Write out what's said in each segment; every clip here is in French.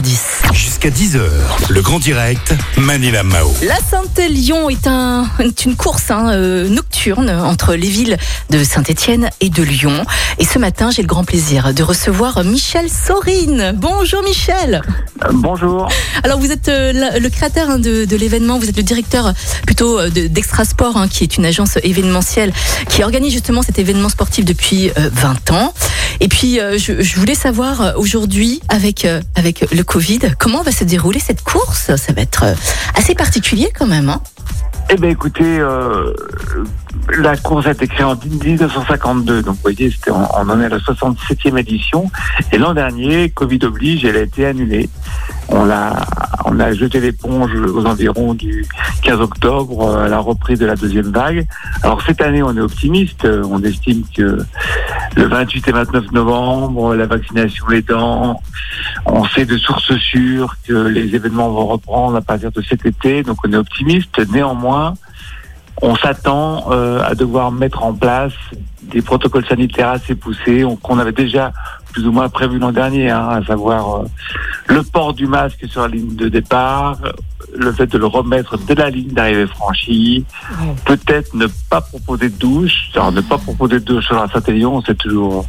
10. Jusqu'à 10h, le grand direct, Manila Mao. La Sainte-Lyon est, un, est une course hein, euh, nocturne entre les villes de Saint-Étienne et de Lyon. Et ce matin, j'ai le grand plaisir de recevoir Michel Sorine. Bonjour Michel. Euh, Bonjour. Alors vous êtes euh, la- le créateur hein, de, de l'événement, vous êtes le directeur plutôt euh, de- d'Extra Sport, hein, qui est une agence événementielle qui organise justement cet événement sportif depuis euh, 20 ans. Et puis euh, je, voulais savoir euh, aujourd'hui, avec, euh, avec le Covid, comment va se dérouler cette course? Ça va être assez particulier quand même. Hein? Eh bien, écoutez, la course a été créée en 1952, donc vous voyez, on, on en est à la 67e édition. Et l'an dernier, Covid oblige, elle a été annulée. On l'a, on a jeté l'éponge aux environs du 15 octobre euh, à la reprise de la deuxième vague. Alors cette année, on est optimiste. Euh, On estime que le 28 et 29 novembre, la vaccination aidant, on sait de sources sûres que les événements vont reprendre à partir de cet été, donc on est optimiste. Néanmoins, on s'attend euh, à devoir mettre en place des protocoles sanitaires assez poussés on- qu'on avait déjà plus ou moins prévu l'an dernier, hein, à savoir euh, le port du masque sur la ligne de départ, le fait de le remettre dès la ligne d'arrivée franchie, peut-être ne pas proposer de douche. Alors ne pas proposer de douche sur la Saint-Élion, c'est toujours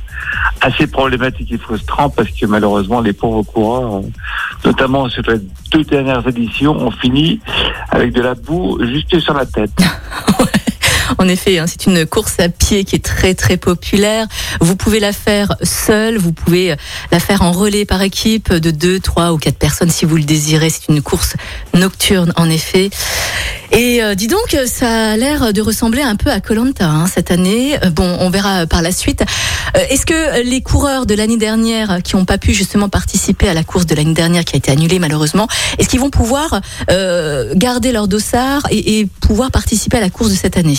assez problématique et frustrant parce que malheureusement les pauvres coureurs, euh, notamment sur les deux dernières éditions, ont fini avec de la boue juste sur la tête. En effet, hein, c'est une course à pied qui est très très populaire. Vous pouvez la faire seule, vous pouvez la faire en relais par équipe de deux, trois ou quatre personnes si vous le désirez. C'est une course nocturne en effet. Et euh, dis donc, ça a l'air de ressembler un peu à Colanta hein, cette année. Euh, Bon, on verra par la suite. Euh, Est-ce que les coureurs de l'année dernière qui n'ont pas pu justement participer à la course de l'année dernière qui a été annulée malheureusement, est-ce qu'ils vont pouvoir euh, garder leur dossard et, et pouvoir participer à la course de cette année?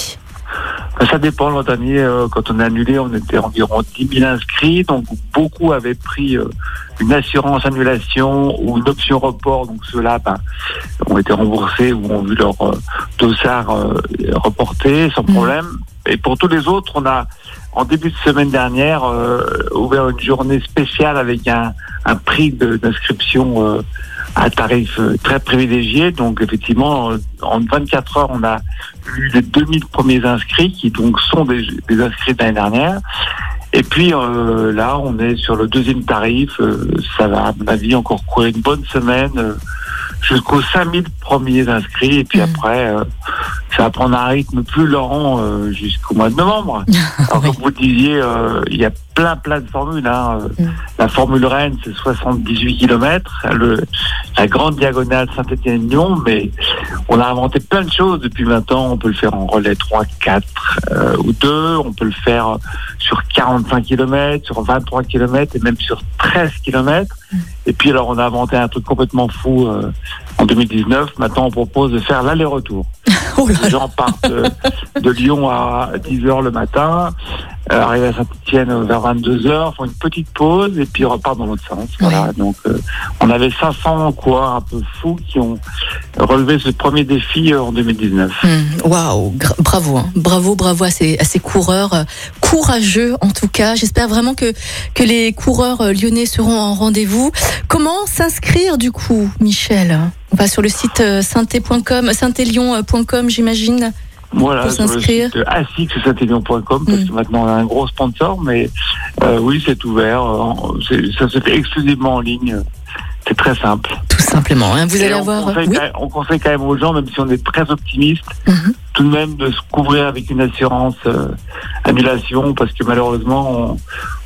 Ça dépend. L'an dernier, euh, quand on a annulé, on était environ 10 000 inscrits. Donc, beaucoup avaient pris euh, une assurance annulation ou une option report. Donc, ceux-là ben, ont été remboursés ou ont vu leur euh, dossard reporté sans Mhm. problème. Et pour tous les autres, on a, en début de semaine dernière, euh, ouvert une journée spéciale avec un, un prix d'inscription euh, à tarif euh, très privilégié. Donc, effectivement, euh, en 24 heures, on a eu les 2000 premiers inscrits qui donc sont des, des inscrits de l'année dernière. Et puis euh, là, on est sur le deuxième tarif. Euh, ça va, à mon avis, encore courir une bonne semaine euh, jusqu'aux 5000 premiers inscrits. Et puis Mhm. après, euh, ça va prendre un rythme plus lent euh, jusqu'au mois de novembre. Alors, Oui. comme vous le disiez, euh, il y a plein, plein de formules. Hein. Mhm. La Formule Rennes, c'est 78 km. Le, la grande diagonale Saint-Étienne-Lyon, mais on a inventé plein de choses depuis 20 ans. On peut le faire en relais 3, 4 euh, ou 2. On peut le faire sur 45 km, sur 23 km et même sur 13 km. Et puis alors, on a inventé un truc complètement fou euh, en 2019. Maintenant, on propose de faire l'aller-retour. Oh Les gens partent de Lyon à 10h le matin, euh, arrivent à Saint-Etienne vers 22h, font une petite pause et puis repartent dans l'autre sens. Voilà. Donc, euh, on avait 500 coureurs un peu fous qui ont relevé ce premier défi euh, en 2019. Hmm, Waouh, gra- bravo, hein. bravo, bravo à ces, à ces coureurs euh, courageux en tout cas. J'espère vraiment que que les coureurs lyonnais seront en rendez-vous. Comment s'inscrire du coup, Michel? On va sur le site euh, sainté.com, saintélion.com, j'imagine. Voilà, Pour s'inscrire. site asixsaintélion.com parce Mm. que maintenant on a un gros sponsor, mais euh, oui, c'est ouvert. Euh, Ça se fait exclusivement en ligne. C'est très simple. Tout simplement. hein. Vous Et allez on avoir. conseille, Oui. quand même, on conseille quand même aux gens, même si on est très optimiste, Mhm. tout de même de se couvrir avec une assurance euh, annulation, parce que malheureusement,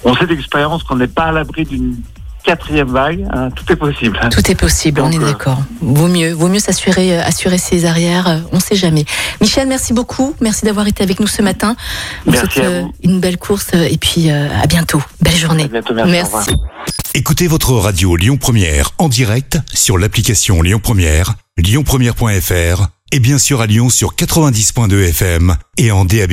on, on sait d'expérience qu'on n'est pas à l'abri d'une quatrième vague. hein. tout est possible. Tout est possible, on est euh, d'accord. Vaut mieux, vaut mieux s'assurer, euh, assurer ses arrières. euh, On sait jamais. Michel, merci beaucoup. Merci d'avoir été avec nous ce matin. On Merci souhaite à vous. une belle course et puis euh, à bientôt. Belle journée. À bientôt, merci. Écoutez votre radio Lyon Première en direct sur l'application Lyon Première, lyonpremière.fr et bien sûr à Lyon sur 90.2 FM et en DAB+.